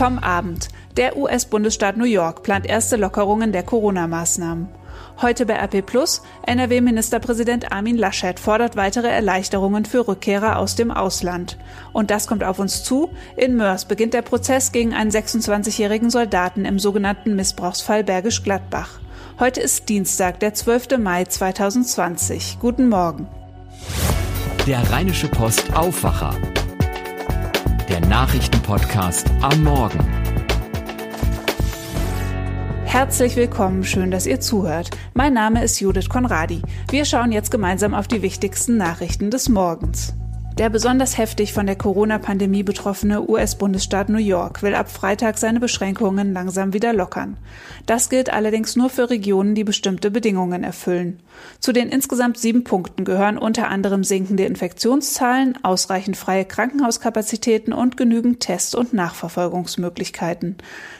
Vom Abend. Der US-Bundesstaat New York plant erste Lockerungen der Corona-Maßnahmen. Heute bei RP Plus, NRW-Ministerpräsident Armin Laschet fordert weitere Erleichterungen für Rückkehrer aus dem Ausland. Und das kommt auf uns zu. In Mörs beginnt der Prozess gegen einen 26-jährigen Soldaten im sogenannten Missbrauchsfall Bergisch Gladbach. Heute ist Dienstag, der 12. Mai 2020. Guten Morgen. Der Rheinische Post Aufwacher. Der Nachrichtenpodcast am Morgen. Herzlich willkommen, schön, dass ihr zuhört. Mein Name ist Judith Konradi. Wir schauen jetzt gemeinsam auf die wichtigsten Nachrichten des Morgens. Der besonders heftig von der Corona-Pandemie betroffene US-Bundesstaat New York will ab Freitag seine Beschränkungen langsam wieder lockern. Das gilt allerdings nur für Regionen, die bestimmte Bedingungen erfüllen. Zu den insgesamt sieben Punkten gehören unter anderem sinkende Infektionszahlen, ausreichend freie Krankenhauskapazitäten und genügend Test- und Nachverfolgungsmöglichkeiten.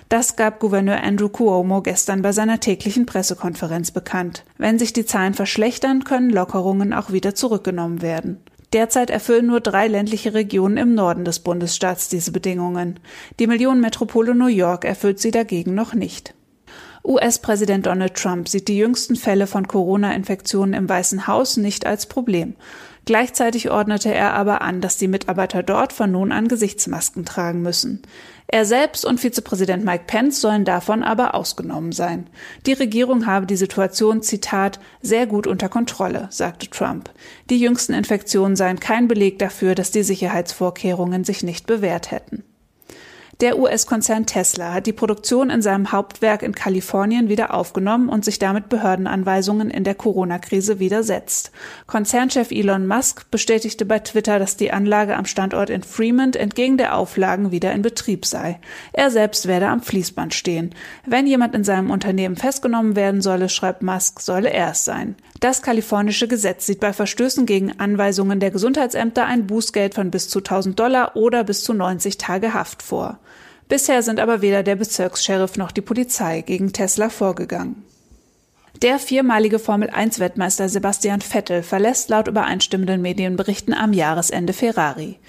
Das gab Gouverneur Andrew Cuomo gestern bei seiner täglichen Pressekonferenz bekannt. Wenn sich die Zahlen verschlechtern, können Lockerungen auch wieder zurückgenommen werden. Derzeit erfüllen nur drei ländliche Regionen im Norden des Bundesstaats diese Bedingungen. Die Millionenmetropole New York erfüllt sie dagegen noch nicht. US-Präsident Donald Trump sieht die jüngsten Fälle von Corona-Infektionen im Weißen Haus nicht als Problem. Gleichzeitig ordnete er aber an, dass die Mitarbeiter dort von nun an Gesichtsmasken tragen müssen. Er selbst und Vizepräsident Mike Pence sollen davon aber ausgenommen sein. Die Regierung habe die Situation, Zitat, sehr gut unter Kontrolle, sagte Trump. Die jüngsten Infektionen seien kein Beleg dafür, dass die Sicherheitsvorkehrungen sich nicht bewährt hätten. Der US-Konzern Tesla hat die Produktion in seinem Hauptwerk in Kalifornien wieder aufgenommen und sich damit Behördenanweisungen in der Corona-Krise widersetzt. Konzernchef Elon Musk bestätigte bei Twitter, dass die Anlage am Standort in Fremont entgegen der Auflagen wieder in Betrieb sei. Er selbst werde am Fließband stehen. Wenn jemand in seinem Unternehmen festgenommen werden solle, schreibt Musk, solle er es sein. Das kalifornische Gesetz sieht bei Verstößen gegen Anweisungen der Gesundheitsämter ein Bußgeld von bis zu 1000 Dollar oder bis zu 90 Tage Haft vor. Bisher sind aber weder der Bezirkssheriff noch die Polizei gegen Tesla vorgegangen. Der viermalige Formel-1-Wettmeister Sebastian Vettel verlässt laut übereinstimmenden Medienberichten am Jahresende Ferrari.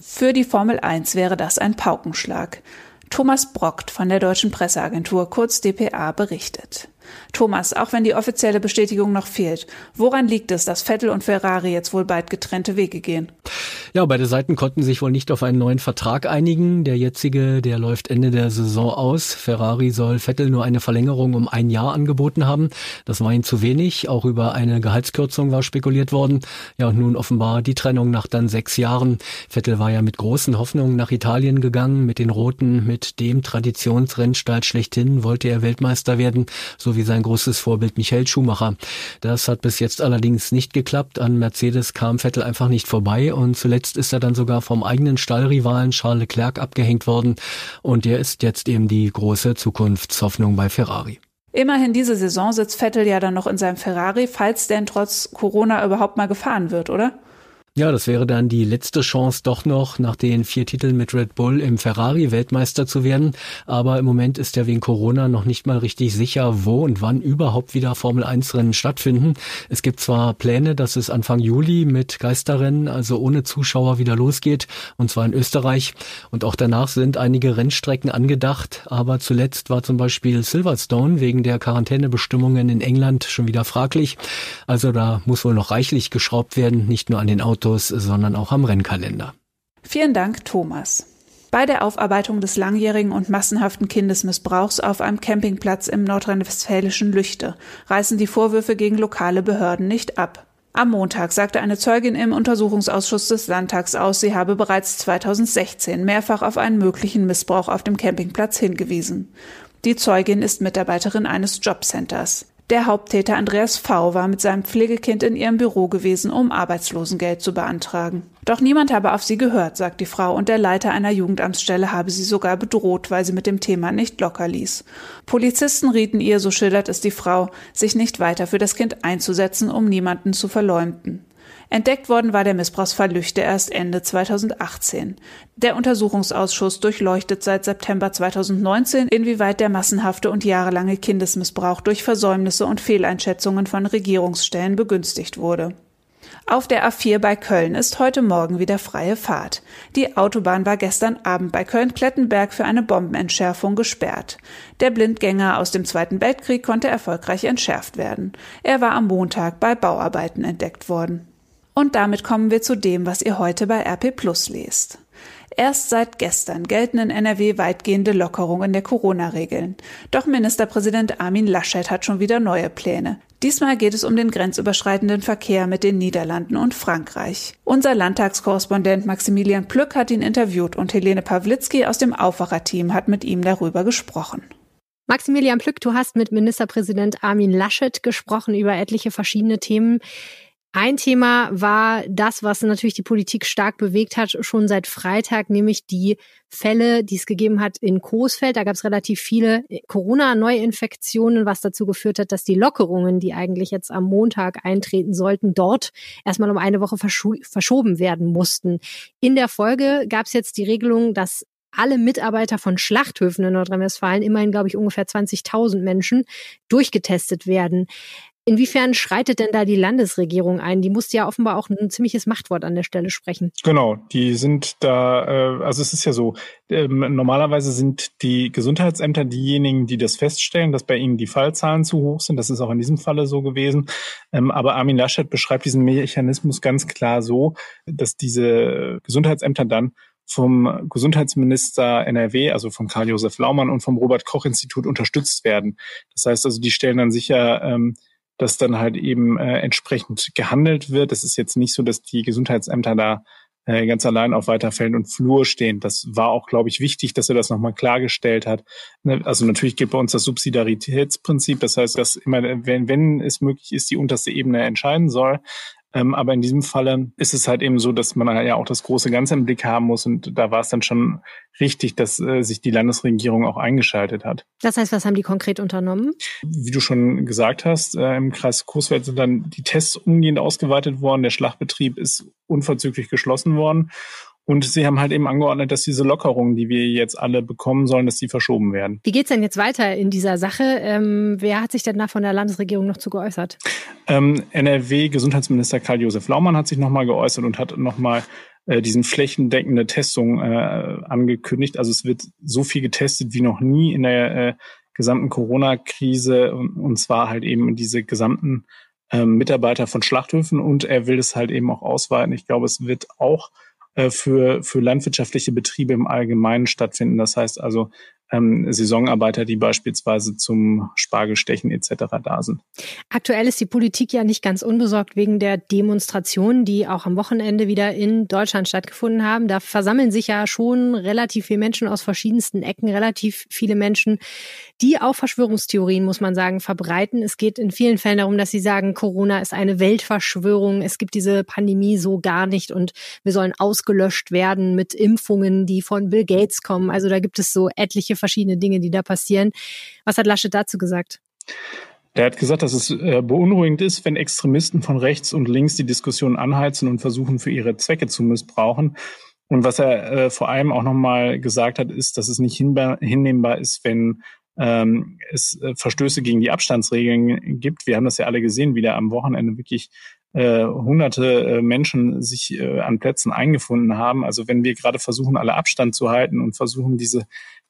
Für die Formel 1 wäre das ein Paukenschlag. Thomas Brockt von der deutschen Presseagentur kurz dpa berichtet. Thomas, auch wenn die offizielle Bestätigung noch fehlt, woran liegt es, dass Vettel und Ferrari jetzt wohl bald getrennte Wege gehen? Ja, beide Seiten konnten sich wohl nicht auf einen neuen Vertrag einigen. Der jetzige, der läuft Ende der Saison aus. Ferrari soll Vettel nur eine Verlängerung um ein Jahr angeboten haben. Das war ihm zu wenig. Auch über eine Gehaltskürzung war spekuliert worden. Ja, und nun offenbar die Trennung nach dann sechs Jahren. Vettel war ja mit großen Hoffnungen nach Italien gegangen, mit den Roten, mit dem Traditionsrennstall schlechthin wollte er Weltmeister werden, so wie sein großes Vorbild Michael Schumacher. Das hat bis jetzt allerdings nicht geklappt. An Mercedes kam Vettel einfach nicht vorbei und zuletzt ist er dann sogar vom eigenen Stallrivalen Charles Leclerc abgehängt worden und der ist jetzt eben die große Zukunftshoffnung bei Ferrari. Immerhin diese Saison sitzt Vettel ja dann noch in seinem Ferrari, falls denn trotz Corona überhaupt mal gefahren wird, oder? Ja, das wäre dann die letzte Chance doch noch, nach den vier Titeln mit Red Bull im Ferrari Weltmeister zu werden. Aber im Moment ist ja wegen Corona noch nicht mal richtig sicher, wo und wann überhaupt wieder Formel 1 Rennen stattfinden. Es gibt zwar Pläne, dass es Anfang Juli mit Geisterrennen, also ohne Zuschauer wieder losgeht, und zwar in Österreich. Und auch danach sind einige Rennstrecken angedacht. Aber zuletzt war zum Beispiel Silverstone wegen der Quarantänebestimmungen in England schon wieder fraglich. Also da muss wohl noch reichlich geschraubt werden, nicht nur an den Autos Autos, sondern auch am Rennkalender. Vielen Dank, Thomas. Bei der Aufarbeitung des langjährigen und massenhaften Kindesmissbrauchs auf einem Campingplatz im nordrhein-westfälischen Lüchte reißen die Vorwürfe gegen lokale Behörden nicht ab. Am Montag sagte eine Zeugin im Untersuchungsausschuss des Landtags aus, sie habe bereits 2016 mehrfach auf einen möglichen Missbrauch auf dem Campingplatz hingewiesen. Die Zeugin ist Mitarbeiterin eines Jobcenters. Der Haupttäter Andreas V. war mit seinem Pflegekind in ihrem Büro gewesen, um Arbeitslosengeld zu beantragen. Doch niemand habe auf sie gehört, sagt die Frau, und der Leiter einer Jugendamtsstelle habe sie sogar bedroht, weil sie mit dem Thema nicht locker ließ. Polizisten rieten ihr, so schildert es die Frau, sich nicht weiter für das Kind einzusetzen, um niemanden zu verleumden. Entdeckt worden war der Missbrauchsfall Lüchte erst Ende 2018. Der Untersuchungsausschuss durchleuchtet seit September 2019, inwieweit der massenhafte und jahrelange Kindesmissbrauch durch Versäumnisse und Fehleinschätzungen von Regierungsstellen begünstigt wurde. Auf der A4 bei Köln ist heute Morgen wieder freie Fahrt. Die Autobahn war gestern Abend bei Köln-Klettenberg für eine Bombenentschärfung gesperrt. Der Blindgänger aus dem Zweiten Weltkrieg konnte erfolgreich entschärft werden. Er war am Montag bei Bauarbeiten entdeckt worden. Und damit kommen wir zu dem, was ihr heute bei RP Plus lest. Erst seit gestern gelten in NRW weitgehende Lockerungen der Corona-Regeln. Doch Ministerpräsident Armin Laschet hat schon wieder neue Pläne. Diesmal geht es um den grenzüberschreitenden Verkehr mit den Niederlanden und Frankreich. Unser Landtagskorrespondent Maximilian Plück hat ihn interviewt und Helene Pawlitzki aus dem Aufwacherteam hat mit ihm darüber gesprochen. Maximilian Plück, du hast mit Ministerpräsident Armin Laschet gesprochen über etliche verschiedene Themen. Ein Thema war das, was natürlich die Politik stark bewegt hat, schon seit Freitag, nämlich die Fälle, die es gegeben hat in Coesfeld. Da gab es relativ viele Corona-Neuinfektionen, was dazu geführt hat, dass die Lockerungen, die eigentlich jetzt am Montag eintreten sollten, dort erstmal um eine Woche verschoben werden mussten. In der Folge gab es jetzt die Regelung, dass alle Mitarbeiter von Schlachthöfen in Nordrhein-Westfalen, immerhin glaube ich ungefähr 20.000 Menschen, durchgetestet werden. Inwiefern schreitet denn da die Landesregierung ein? Die musste ja offenbar auch ein ziemliches Machtwort an der Stelle sprechen. Genau, die sind da, äh, also es ist ja so, ähm, normalerweise sind die Gesundheitsämter diejenigen, die das feststellen, dass bei ihnen die Fallzahlen zu hoch sind. Das ist auch in diesem Falle so gewesen. Ähm, aber Armin Laschet beschreibt diesen Mechanismus ganz klar so, dass diese Gesundheitsämter dann vom Gesundheitsminister NRW, also von Karl-Josef Laumann und vom Robert-Koch-Institut unterstützt werden. Das heißt also, die stellen dann sicher, ähm, dass dann halt eben äh, entsprechend gehandelt wird. Es ist jetzt nicht so, dass die Gesundheitsämter da äh, ganz allein auf weiter Feld und Flur stehen. Das war auch, glaube ich, wichtig, dass er das nochmal klargestellt hat. Ne, also natürlich gilt bei uns das Subsidiaritätsprinzip. Das heißt, dass immer, wenn, wenn es möglich ist, die unterste Ebene entscheiden soll. Ähm, aber in diesem Falle ist es halt eben so, dass man ja auch das große Ganze im Blick haben muss. Und da war es dann schon richtig, dass äh, sich die Landesregierung auch eingeschaltet hat. Das heißt, was haben die konkret unternommen? Wie du schon gesagt hast, äh, im Kreis Coesfeld sind dann die Tests umgehend ausgeweitet worden. Der Schlachtbetrieb ist unverzüglich geschlossen worden. Und sie haben halt eben angeordnet, dass diese Lockerungen, die wir jetzt alle bekommen sollen, dass die verschoben werden. Wie geht's denn jetzt weiter in dieser Sache? Ähm, wer hat sich denn da von der Landesregierung noch zu geäußert? Ähm, NRW-Gesundheitsminister Karl-Josef Laumann hat sich nochmal geäußert und hat nochmal äh, diesen flächendeckende Testung äh, angekündigt. Also es wird so viel getestet wie noch nie in der äh, gesamten Corona-Krise und, und zwar halt eben diese gesamten ähm, Mitarbeiter von Schlachthöfen und er will es halt eben auch ausweiten. Ich glaube, es wird auch äh, für, für landwirtschaftliche Betriebe im Allgemeinen stattfinden. Das heißt also ähm, Saisonarbeiter, die beispielsweise zum Spargelstechen etc. da sind. Aktuell ist die Politik ja nicht ganz unbesorgt wegen der Demonstrationen, die auch am Wochenende wieder in Deutschland stattgefunden haben. Da versammeln sich ja schon relativ viele Menschen aus verschiedensten Ecken, relativ viele Menschen, die auch Verschwörungstheorien, muss man sagen, verbreiten. Es geht in vielen Fällen darum, dass sie sagen, Corona ist eine Weltverschwörung, es gibt diese Pandemie so gar nicht und wir sollen ausgelöscht werden mit Impfungen, die von Bill Gates kommen. Also da gibt es so etliche verschiedene Dinge, die da passieren. Was hat Laschet dazu gesagt? Er hat gesagt, dass es äh, beunruhigend ist, wenn Extremisten von rechts und links die Diskussion anheizen und versuchen, für ihre Zwecke zu missbrauchen. Und was er äh, vor allem auch nochmal gesagt hat, ist, dass es nicht hinnehmbar ist, wenn ähm, es äh, Verstöße gegen die Abstandsregeln gibt. Wir haben das ja alle gesehen, wie da am Wochenende wirklich äh, hunderte äh, Menschen sich äh, an Plätzen eingefunden haben. Also wenn wir gerade versuchen, alle Abstand zu halten und versuchen, diese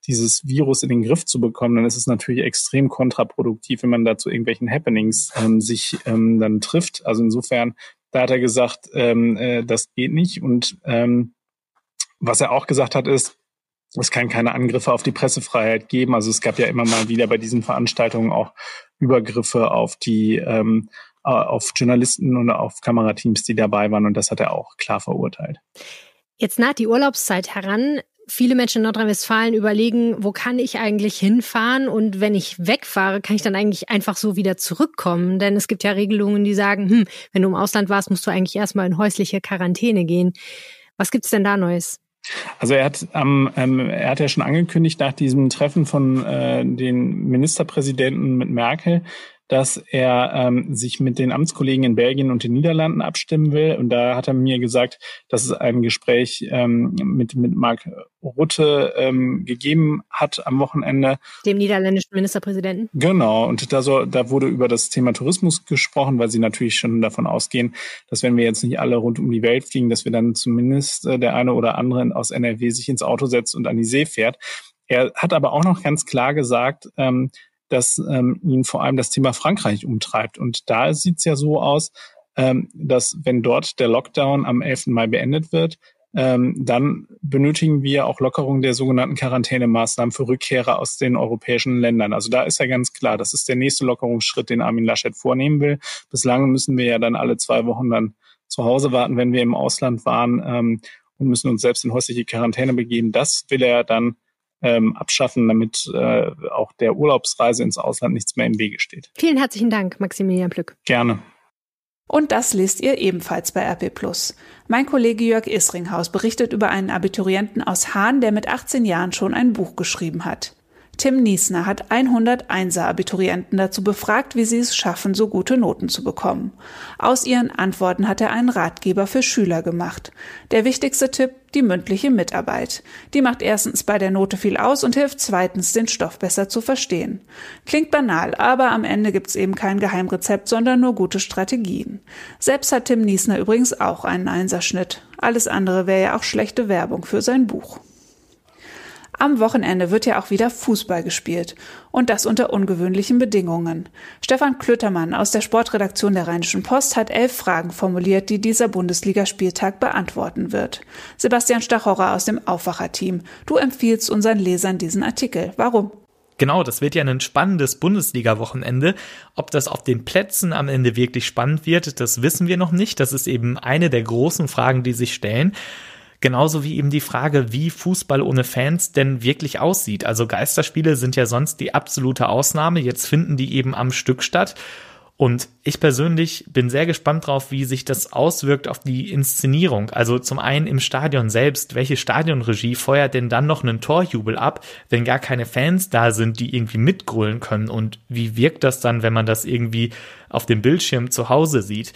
dieses Virus in den Griff zu bekommen, dann ist es natürlich extrem kontraproduktiv, wenn man da zu irgendwelchen Happenings ähm, sich ähm, dann trifft. Also insofern, da hat er gesagt, ähm, äh, das geht nicht. Und ähm, was er auch gesagt hat, ist, es kann keine Angriffe auf die Pressefreiheit geben. Also es gab ja immer mal wieder bei diesen Veranstaltungen auch Übergriffe auf die ähm, auf Journalisten und auf Kamerateams, die dabei waren. Und das hat er auch klar verurteilt. Jetzt naht die Urlaubszeit heran viele Menschen in Nordrhein-Westfalen überlegen, wo kann ich eigentlich hinfahren und wenn ich wegfahre, kann ich dann eigentlich einfach so wieder zurückkommen? Denn es gibt ja Regelungen, die sagen, hm, wenn du im Ausland warst, musst du eigentlich erstmal in häusliche Quarantäne gehen. Was gibt's denn da Neues? Also er hat, ähm, er hat ja schon angekündigt nach diesem Treffen von äh, den Ministerpräsidenten mit Merkel, dass er ähm, sich mit den Amtskollegen in Belgien und den Niederlanden abstimmen will. Und da hat er mir gesagt, dass es ein Gespräch ähm, mit, mit Mark Rutte ähm, gegeben hat am Wochenende. Dem niederländischen Ministerpräsidenten. Genau. Und da, so, da wurde über das Thema Tourismus gesprochen, weil sie natürlich schon davon ausgehen, dass wenn wir jetzt nicht alle rund um die Welt fliegen, dass wir dann zumindest äh, der eine oder andere aus NRW sich ins Auto setzt und an die See fährt. Er hat aber auch noch ganz klar gesagt, ähm, dass ähm, ihn vor allem das Thema Frankreich umtreibt. Und da sieht es ja so aus, ähm, dass wenn dort der Lockdown am 11. Mai beendet wird, ähm, dann benötigen wir auch Lockerung der sogenannten Quarantänemaßnahmen für Rückkehrer aus den europäischen Ländern. Also da ist ja ganz klar, das ist der nächste Lockerungsschritt, den Armin Laschet vornehmen will. Bislang müssen wir ja dann alle zwei Wochen dann zu Hause warten, wenn wir im Ausland waren ähm, und müssen uns selbst in häusliche Quarantäne begeben. Das will er dann ähm, abschaffen, damit äh, auch der Urlaubsreise ins Ausland nichts mehr im Wege steht. Vielen herzlichen Dank, Maximilian Plück. Gerne. Und das lest ihr ebenfalls bei RP+. Mein Kollege Jörg Isringhaus berichtet über einen Abiturienten aus Hahn, der mit 18 Jahren schon ein Buch geschrieben hat. Tim Niesner hat 101er Abiturienten dazu befragt, wie sie es schaffen, so gute Noten zu bekommen. Aus ihren Antworten hat er einen Ratgeber für Schüler gemacht. Der wichtigste Tipp, die mündliche Mitarbeit. Die macht erstens bei der Note viel aus und hilft zweitens, den Stoff besser zu verstehen. Klingt banal, aber am Ende gibt's eben kein Geheimrezept, sondern nur gute Strategien. Selbst hat Tim Niesner übrigens auch einen Einserschnitt. Alles andere wäre ja auch schlechte Werbung für sein Buch. Am Wochenende wird ja auch wieder Fußball gespielt. Und das unter ungewöhnlichen Bedingungen. Stefan Klöttermann aus der Sportredaktion der Rheinischen Post hat elf Fragen formuliert, die dieser Bundesligaspieltag beantworten wird. Sebastian Stachorra aus dem Aufwacherteam. Du empfiehlst unseren Lesern diesen Artikel. Warum? Genau, das wird ja ein spannendes Bundesliga-Wochenende. Ob das auf den Plätzen am Ende wirklich spannend wird, das wissen wir noch nicht. Das ist eben eine der großen Fragen, die sich stellen. Genauso wie eben die Frage, wie Fußball ohne Fans denn wirklich aussieht. Also Geisterspiele sind ja sonst die absolute Ausnahme. Jetzt finden die eben am Stück statt. Und ich persönlich bin sehr gespannt drauf, wie sich das auswirkt auf die Inszenierung. Also zum einen im Stadion selbst. Welche Stadionregie feuert denn dann noch einen Torjubel ab, wenn gar keine Fans da sind, die irgendwie mitgrölen können? Und wie wirkt das dann, wenn man das irgendwie auf dem Bildschirm zu Hause sieht?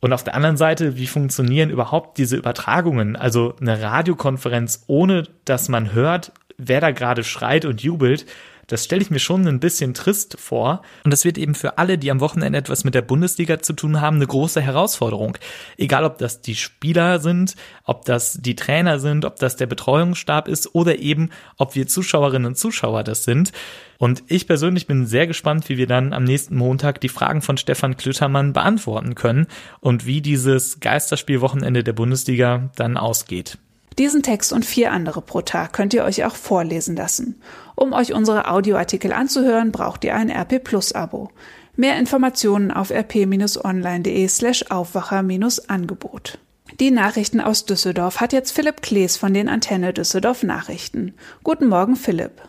Und auf der anderen Seite, wie funktionieren überhaupt diese Übertragungen? Also eine Radiokonferenz, ohne dass man hört, wer da gerade schreit und jubelt. Das stelle ich mir schon ein bisschen trist vor. Und das wird eben für alle, die am Wochenende etwas mit der Bundesliga zu tun haben, eine große Herausforderung. Egal, ob das die Spieler sind, ob das die Trainer sind, ob das der Betreuungsstab ist oder eben, ob wir Zuschauerinnen und Zuschauer das sind. Und ich persönlich bin sehr gespannt, wie wir dann am nächsten Montag die Fragen von Stefan Klüttermann beantworten können und wie dieses Geisterspielwochenende der Bundesliga dann ausgeht. Diesen Text und vier andere pro Tag könnt ihr euch auch vorlesen lassen. Um euch unsere Audioartikel anzuhören, braucht ihr ein RP Plus Abo. Mehr Informationen auf rp-online.de slash Aufwacher-Angebot. Die Nachrichten aus Düsseldorf hat jetzt Philipp Klees von den Antenne Düsseldorf Nachrichten. Guten Morgen, Philipp.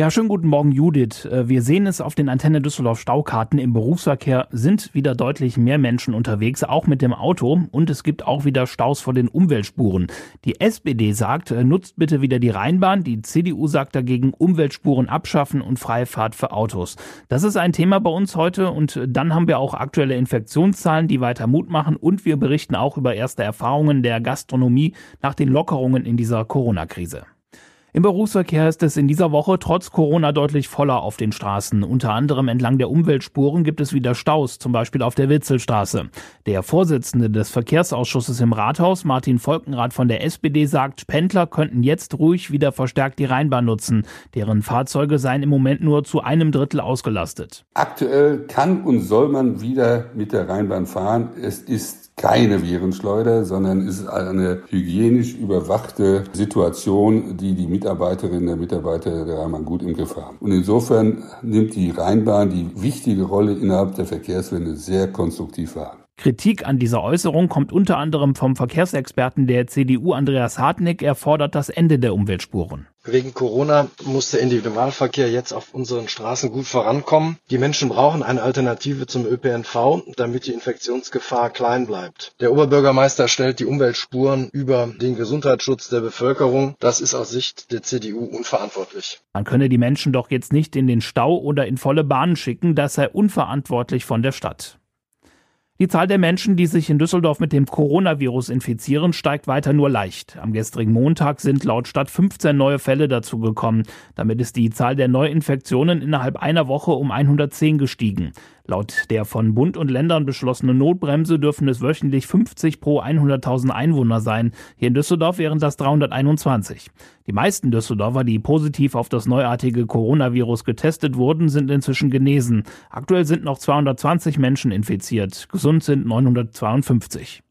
Ja, schönen guten Morgen, Judith. Äh, wir sehen es auf den Antenne Düsseldorf Staukarten. Im Berufsverkehr sind wieder deutlich mehr Menschen unterwegs, auch mit dem Auto. Und es gibt auch wieder Staus vor den Umweltspuren. Die SPD sagt, äh, nutzt bitte wieder die Rheinbahn. Die CDU sagt dagegen, Umweltspuren abschaffen und freie Fahrt für Autos. Das ist ein Thema bei uns heute. Und dann haben wir auch aktuelle Infektionszahlen, die weiter Mut machen. Und wir berichten auch über erste Erfahrungen der Gastronomie nach den Lockerungen in dieser Corona-Krise. Im Berufsverkehr ist es in dieser Woche trotz Corona deutlich voller auf den Straßen. Unter anderem entlang der Umweltspuren gibt es wieder Staus, zum Beispiel auf der Witzelstraße. Der Vorsitzende des Verkehrsausschusses im Rathaus, Martin Volkenrath von der SPD, sagt, Pendler könnten jetzt ruhig wieder verstärkt die Rheinbahn nutzen. Deren Fahrzeuge seien im Moment nur zu einem Drittel ausgelastet. Aktuell kann und soll man wieder mit der Rheinbahn fahren. Es ist keine Virenschleuder, sondern es ist eine hygienisch überwachte Situation, die die Mitarbeiterinnen und Mitarbeiter der Rheinbahn gut im Griff haben. Und insofern nimmt die Rheinbahn die wichtige Rolle innerhalb der Verkehrswende sehr konstruktiv wahr. Kritik an dieser Äußerung kommt unter anderem vom Verkehrsexperten der CDU Andreas Hartnick. Er fordert das Ende der Umweltspuren. Wegen Corona muss der Individualverkehr jetzt auf unseren Straßen gut vorankommen. Die Menschen brauchen eine Alternative zum ÖPNV, damit die Infektionsgefahr klein bleibt. Der Oberbürgermeister stellt die Umweltspuren über den Gesundheitsschutz der Bevölkerung. Das ist aus Sicht der CDU unverantwortlich. Man könne die Menschen doch jetzt nicht in den Stau oder in volle Bahnen schicken. Das sei unverantwortlich von der Stadt. Die Zahl der Menschen, die sich in Düsseldorf mit dem Coronavirus infizieren, steigt weiter nur leicht. Am gestrigen Montag sind laut Stadt 15 neue Fälle dazugekommen. Damit ist die Zahl der Neuinfektionen innerhalb einer Woche um 110 gestiegen. Laut der von Bund und Ländern beschlossenen Notbremse dürfen es wöchentlich 50 pro 100.000 Einwohner sein. Hier in Düsseldorf wären das 321. Die meisten Düsseldorfer, die positiv auf das neuartige Coronavirus getestet wurden, sind inzwischen genesen. Aktuell sind noch 220 Menschen infiziert. Gesund sind 952.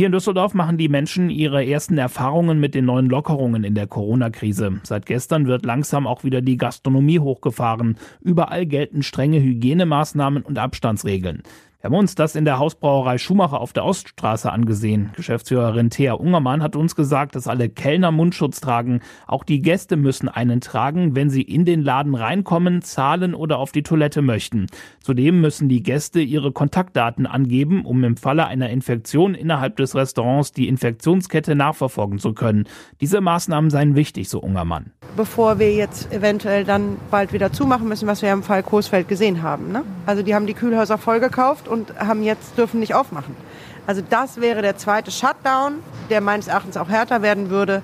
Hier in Düsseldorf machen die Menschen ihre ersten Erfahrungen mit den neuen Lockerungen in der Corona-Krise. Seit gestern wird langsam auch wieder die Gastronomie hochgefahren. Überall gelten strenge Hygienemaßnahmen und Abstandsregeln. Wir haben uns das in der Hausbrauerei Schumacher auf der Oststraße angesehen. Geschäftsführerin Thea Ungermann hat uns gesagt, dass alle Kellner Mundschutz tragen. Auch die Gäste müssen einen tragen, wenn sie in den Laden reinkommen, zahlen oder auf die Toilette möchten. Zudem müssen die Gäste ihre Kontaktdaten angeben, um im Falle einer Infektion innerhalb des Restaurants die Infektionskette nachverfolgen zu können. Diese Maßnahmen seien wichtig, so Ungermann. Bevor wir jetzt eventuell dann bald wieder zumachen müssen, was wir im Fall Coesfeld gesehen haben. Ne? Also die haben die Kühlhäuser vollgekauft und haben jetzt dürfen nicht aufmachen. Also das wäre der zweite Shutdown, der meines Erachtens auch härter werden würde,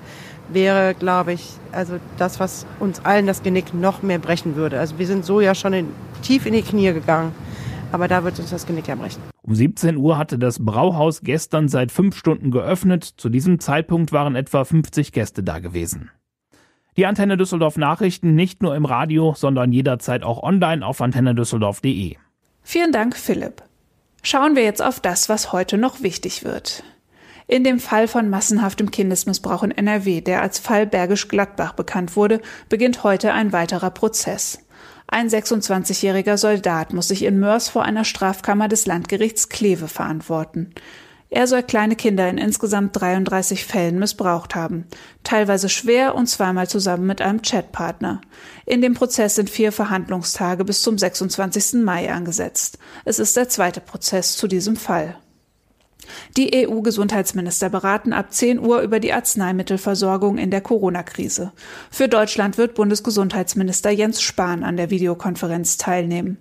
wäre, glaube ich, also das, was uns allen das Genick noch mehr brechen würde. Also wir sind so ja schon in, tief in die Knie gegangen, aber da wird uns das Genick ja brechen. Um 17 Uhr hatte das Brauhaus gestern seit fünf Stunden geöffnet. Zu diesem Zeitpunkt waren etwa 50 Gäste da gewesen. Die Antenne Düsseldorf Nachrichten nicht nur im Radio, sondern jederzeit auch online auf antennedüsseldorf.de. Vielen Dank, Philipp. Schauen wir jetzt auf das, was heute noch wichtig wird. In dem Fall von massenhaftem Kindesmissbrauch in NRW, der als Fall Bergisch Gladbach bekannt wurde, beginnt heute ein weiterer Prozess. Ein 26-jähriger Soldat muss sich in Mörs vor einer Strafkammer des Landgerichts Kleve verantworten. Er soll kleine Kinder in insgesamt 33 Fällen missbraucht haben, teilweise schwer und zweimal zusammen mit einem Chatpartner. In dem Prozess sind vier Verhandlungstage bis zum 26. Mai angesetzt. Es ist der zweite Prozess zu diesem Fall. Die EU-Gesundheitsminister beraten ab 10 Uhr über die Arzneimittelversorgung in der Corona-Krise. Für Deutschland wird Bundesgesundheitsminister Jens Spahn an der Videokonferenz teilnehmen.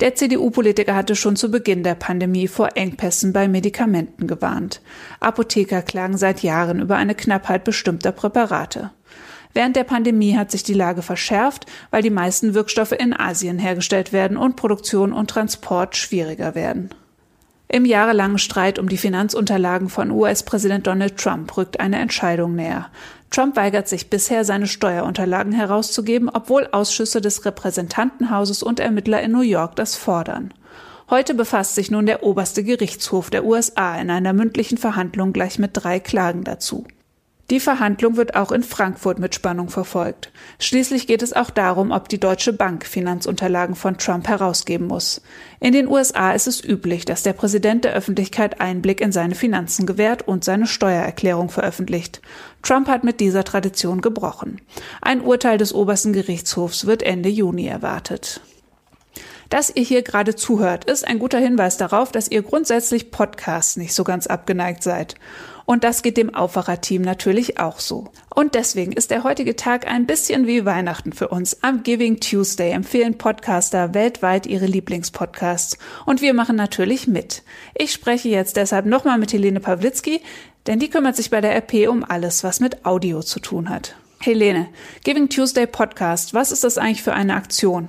Der CDU-Politiker hatte schon zu Beginn der Pandemie vor Engpässen bei Medikamenten gewarnt. Apotheker klagen seit Jahren über eine Knappheit bestimmter Präparate. Während der Pandemie hat sich die Lage verschärft, weil die meisten Wirkstoffe in Asien hergestellt werden und Produktion und Transport schwieriger werden. Im jahrelangen Streit um die Finanzunterlagen von US-Präsident Donald Trump rückt eine Entscheidung näher. Trump weigert sich bisher, seine Steuerunterlagen herauszugeben, obwohl Ausschüsse des Repräsentantenhauses und Ermittler in New York das fordern. Heute befasst sich nun der oberste Gerichtshof der USA in einer mündlichen Verhandlung gleich mit drei Klagen dazu. Die Verhandlung wird auch in Frankfurt mit Spannung verfolgt. Schließlich geht es auch darum, ob die Deutsche Bank Finanzunterlagen von Trump herausgeben muss. In den USA ist es üblich, dass der Präsident der Öffentlichkeit Einblick in seine Finanzen gewährt und seine Steuererklärung veröffentlicht. Trump hat mit dieser Tradition gebrochen. Ein Urteil des obersten Gerichtshofs wird Ende Juni erwartet. Dass ihr hier gerade zuhört, ist ein guter Hinweis darauf, dass ihr grundsätzlich Podcasts nicht so ganz abgeneigt seid. Und das geht dem Aufwacherteam natürlich auch so. Und deswegen ist der heutige Tag ein bisschen wie Weihnachten für uns. Am Giving Tuesday empfehlen Podcaster weltweit ihre Lieblingspodcasts. Und wir machen natürlich mit. Ich spreche jetzt deshalb nochmal mit Helene Pawlitzki, denn die kümmert sich bei der RP um alles, was mit Audio zu tun hat. Helene, Giving Tuesday Podcast, was ist das eigentlich für eine Aktion?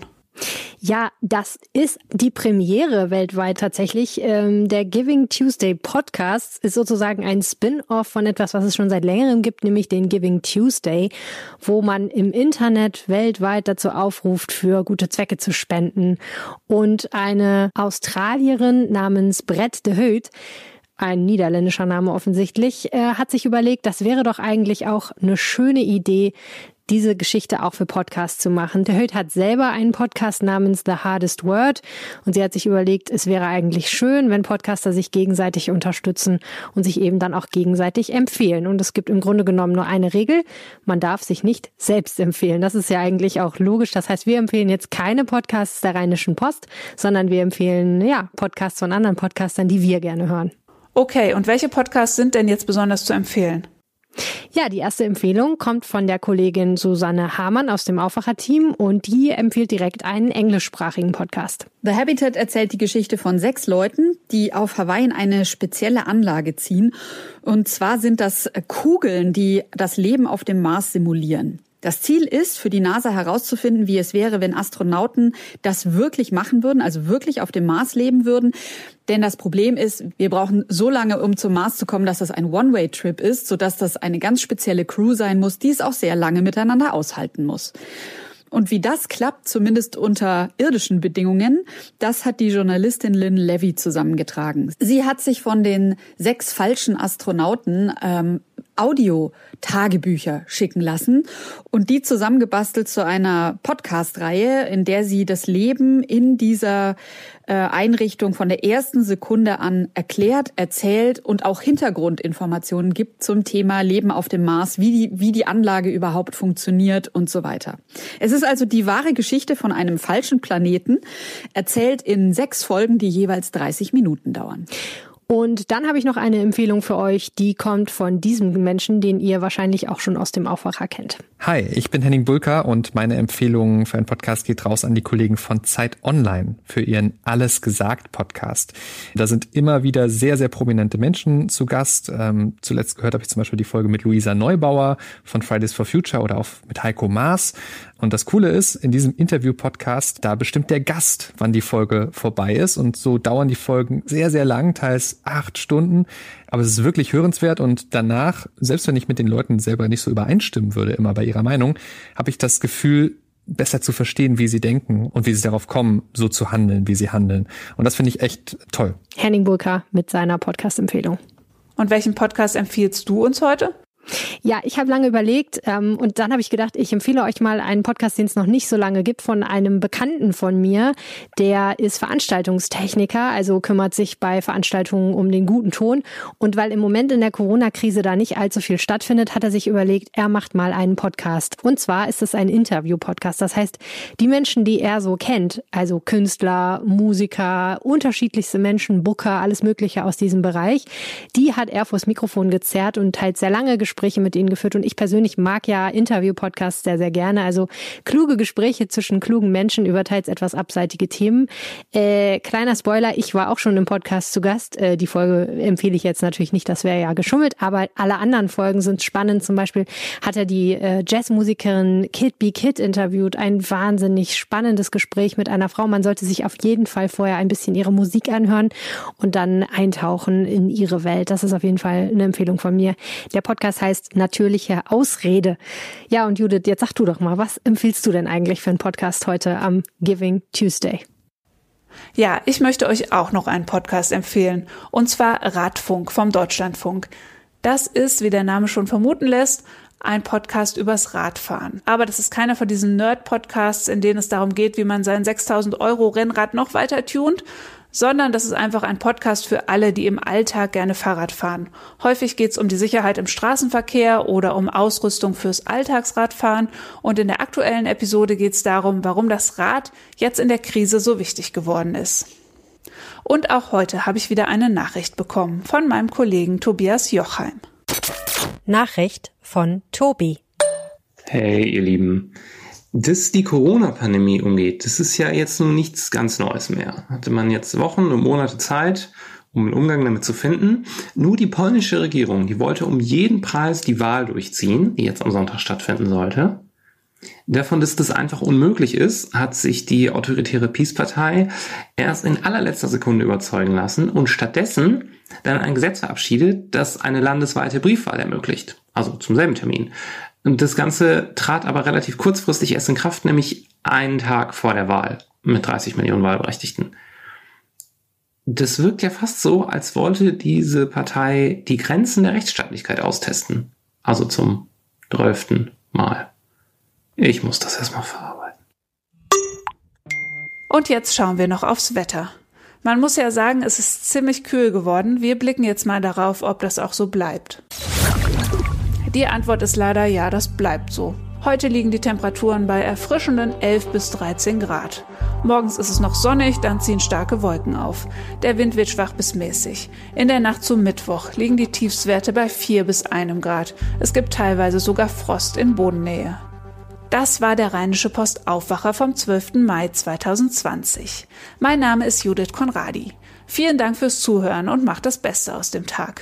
Ja, das ist die Premiere weltweit tatsächlich. Ähm, der Giving Tuesday Podcast ist sozusagen ein Spin-off von etwas, was es schon seit längerem gibt, nämlich den Giving Tuesday, wo man im Internet weltweit dazu aufruft, für gute Zwecke zu spenden. Und eine Australierin namens Brett de Hout ein niederländischer Name offensichtlich, äh, hat sich überlegt, das wäre doch eigentlich auch eine schöne Idee, diese Geschichte auch für Podcasts zu machen. Der Höht hat selber einen Podcast namens The Hardest Word und sie hat sich überlegt, es wäre eigentlich schön, wenn Podcaster sich gegenseitig unterstützen und sich eben dann auch gegenseitig empfehlen. Und es gibt im Grunde genommen nur eine Regel, man darf sich nicht selbst empfehlen. Das ist ja eigentlich auch logisch. Das heißt, wir empfehlen jetzt keine Podcasts der Rheinischen Post, sondern wir empfehlen ja Podcasts von anderen Podcastern, die wir gerne hören. Okay, und welche Podcasts sind denn jetzt besonders zu empfehlen? Ja, die erste Empfehlung kommt von der Kollegin Susanne Hamann aus dem Aufwacher-Team und die empfiehlt direkt einen englischsprachigen Podcast. The Habitat erzählt die Geschichte von sechs Leuten, die auf Hawaii in eine spezielle Anlage ziehen. Und zwar sind das Kugeln, die das Leben auf dem Mars simulieren. Das Ziel ist, für die NASA herauszufinden, wie es wäre, wenn Astronauten das wirklich machen würden, also wirklich auf dem Mars leben würden. Denn das Problem ist, wir brauchen so lange, um zum Mars zu kommen, dass das ein One-Way-Trip ist, sodass das eine ganz spezielle Crew sein muss, die es auch sehr lange miteinander aushalten muss. Und wie das klappt, zumindest unter irdischen Bedingungen, das hat die Journalistin Lynn Levy zusammengetragen. Sie hat sich von den sechs falschen Astronauten ähm, Audio-Tagebücher schicken lassen und die zusammengebastelt zu einer Podcast-Reihe, in der sie das Leben in dieser äh, Einrichtung von der ersten Sekunde an erklärt, erzählt und auch Hintergrundinformationen gibt zum Thema Leben auf dem Mars, wie die, wie die Anlage überhaupt funktioniert und so weiter. Es ist also die wahre Geschichte von einem falschen Planeten, erzählt in sechs Folgen, die jeweils 30 Minuten dauern. Und dann habe ich noch eine Empfehlung für euch, die kommt von diesem Menschen, den ihr wahrscheinlich auch schon aus dem Aufwacher kennt. Hi, ich bin Henning Bulka und meine Empfehlung für einen Podcast geht raus an die Kollegen von Zeit Online für ihren Alles gesagt Podcast. Da sind immer wieder sehr, sehr prominente Menschen zu Gast. Ähm, zuletzt gehört habe ich zum Beispiel die Folge mit Luisa Neubauer von Fridays for Future oder auch mit Heiko Maas. Und das Coole ist, in diesem Interview-Podcast, da bestimmt der Gast, wann die Folge vorbei ist. Und so dauern die Folgen sehr, sehr lang, teils acht Stunden. Aber es ist wirklich hörenswert. Und danach, selbst wenn ich mit den Leuten selber nicht so übereinstimmen würde, immer bei ihrer Meinung, habe ich das Gefühl, besser zu verstehen, wie sie denken und wie sie darauf kommen, so zu handeln, wie sie handeln. Und das finde ich echt toll. Henning Bulka mit seiner Podcast-Empfehlung. Und welchen Podcast empfiehlst du uns heute? Ja, ich habe lange überlegt ähm, und dann habe ich gedacht, ich empfehle euch mal einen Podcast, den es noch nicht so lange gibt, von einem Bekannten von mir. Der ist Veranstaltungstechniker, also kümmert sich bei Veranstaltungen um den guten Ton. Und weil im Moment in der Corona-Krise da nicht allzu viel stattfindet, hat er sich überlegt, er macht mal einen Podcast. Und zwar ist es ein Interview-Podcast. Das heißt, die Menschen, die er so kennt, also Künstler, Musiker, unterschiedlichste Menschen, Booker, alles Mögliche aus diesem Bereich, die hat er vors Mikrofon gezerrt und teilt sehr lange Gespräche Gespräche mit ihnen geführt und ich persönlich mag ja Interview-Podcasts sehr, sehr gerne. Also kluge Gespräche zwischen klugen Menschen über teils etwas abseitige Themen. Äh, kleiner Spoiler, ich war auch schon im Podcast zu Gast. Äh, die Folge empfehle ich jetzt natürlich nicht, das wäre ja geschummelt, aber alle anderen Folgen sind spannend. Zum Beispiel hat er die äh, Jazzmusikerin Kid B. Kid interviewt. Ein wahnsinnig spannendes Gespräch mit einer Frau. Man sollte sich auf jeden Fall vorher ein bisschen ihre Musik anhören und dann eintauchen in ihre Welt. Das ist auf jeden Fall eine Empfehlung von mir. Der Podcast heißt heißt natürliche Ausrede. Ja, und Judith, jetzt sag du doch mal, was empfiehlst du denn eigentlich für einen Podcast heute am Giving Tuesday? Ja, ich möchte euch auch noch einen Podcast empfehlen, und zwar Radfunk vom Deutschlandfunk. Das ist, wie der Name schon vermuten lässt, ein Podcast übers Radfahren. Aber das ist keiner von diesen Nerd-Podcasts, in denen es darum geht, wie man sein 6000 Euro Rennrad noch weiter tunt, sondern das ist einfach ein Podcast für alle, die im Alltag gerne Fahrrad fahren. Häufig geht es um die Sicherheit im Straßenverkehr oder um Ausrüstung fürs Alltagsradfahren und in der aktuellen Episode geht es darum, warum das Rad jetzt in der Krise so wichtig geworden ist. Und auch heute habe ich wieder eine Nachricht bekommen von meinem Kollegen Tobias Jochheim. Nachricht von Tobi. Hey, ihr Lieben dass die Corona-Pandemie umgeht, das ist ja jetzt nun nichts ganz Neues mehr. Hatte man jetzt Wochen und Monate Zeit, um einen Umgang damit zu finden. Nur die polnische Regierung, die wollte um jeden Preis die Wahl durchziehen, die jetzt am Sonntag stattfinden sollte. Davon, dass das einfach unmöglich ist, hat sich die autoritäre Peace-Partei erst in allerletzter Sekunde überzeugen lassen und stattdessen dann ein Gesetz verabschiedet, das eine landesweite Briefwahl ermöglicht. Also zum selben Termin. Und das Ganze trat aber relativ kurzfristig erst in Kraft, nämlich einen Tag vor der Wahl mit 30 Millionen Wahlberechtigten. Das wirkt ja fast so, als wollte diese Partei die Grenzen der Rechtsstaatlichkeit austesten. Also zum drölften Mal. Ich muss das erstmal verarbeiten. Und jetzt schauen wir noch aufs Wetter. Man muss ja sagen, es ist ziemlich kühl geworden. Wir blicken jetzt mal darauf, ob das auch so bleibt. Die Antwort ist leider ja, das bleibt so. Heute liegen die Temperaturen bei erfrischenden 11 bis 13 Grad. Morgens ist es noch sonnig, dann ziehen starke Wolken auf. Der Wind wird schwach bis mäßig. In der Nacht zum Mittwoch liegen die Tiefswerte bei 4 bis 1 Grad. Es gibt teilweise sogar Frost in Bodennähe. Das war der Rheinische Post Aufwacher vom 12. Mai 2020. Mein Name ist Judith Konradi. Vielen Dank fürs Zuhören und macht das Beste aus dem Tag.